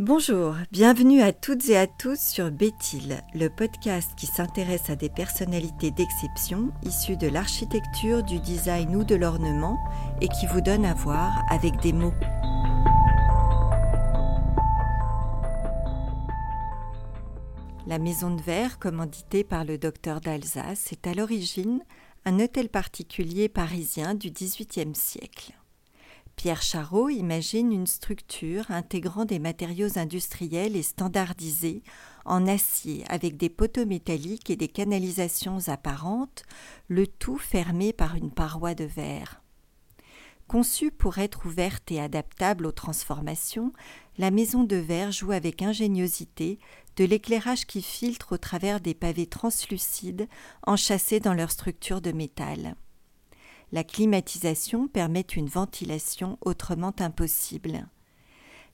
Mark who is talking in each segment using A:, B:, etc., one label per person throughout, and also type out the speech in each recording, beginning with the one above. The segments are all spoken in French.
A: Bonjour, bienvenue à toutes et à tous sur Béthil, le podcast qui s'intéresse à des personnalités d'exception issues de l'architecture, du design ou de l'ornement et qui vous donne à voir avec des mots. La Maison de Verre, commanditée par le docteur d'Alsace, est à l'origine un hôtel particulier parisien du XVIIIe siècle. Pierre Charot imagine une structure intégrant des matériaux industriels et standardisés en acier avec des poteaux métalliques et des canalisations apparentes, le tout fermé par une paroi de verre. Conçue pour être ouverte et adaptable aux transformations, la maison de verre joue avec ingéniosité de l'éclairage qui filtre au travers des pavés translucides enchâssés dans leur structure de métal. La climatisation permet une ventilation autrement impossible.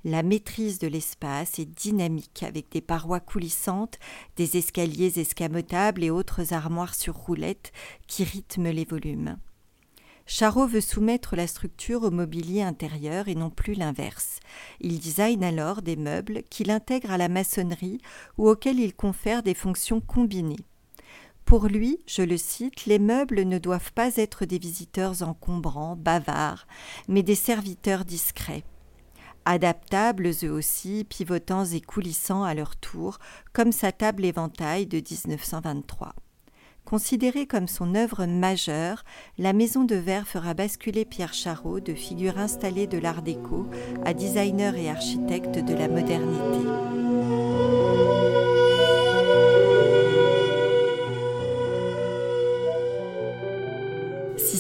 A: La maîtrise de l'espace est dynamique avec des parois coulissantes, des escaliers escamotables et autres armoires sur roulettes qui rythment les volumes. Charot veut soumettre la structure au mobilier intérieur et non plus l'inverse. Il design alors des meubles qu'il intègre à la maçonnerie ou auxquels il confère des fonctions combinées. Pour lui, je le cite, les meubles ne doivent pas être des visiteurs encombrants, bavards, mais des serviteurs discrets. Adaptables eux aussi, pivotants et coulissants à leur tour, comme sa table éventail de 1923. Considérée comme son œuvre majeure, la maison de verre fera basculer Pierre Charot de figure installée de l'art déco à designer et architecte de la modernité.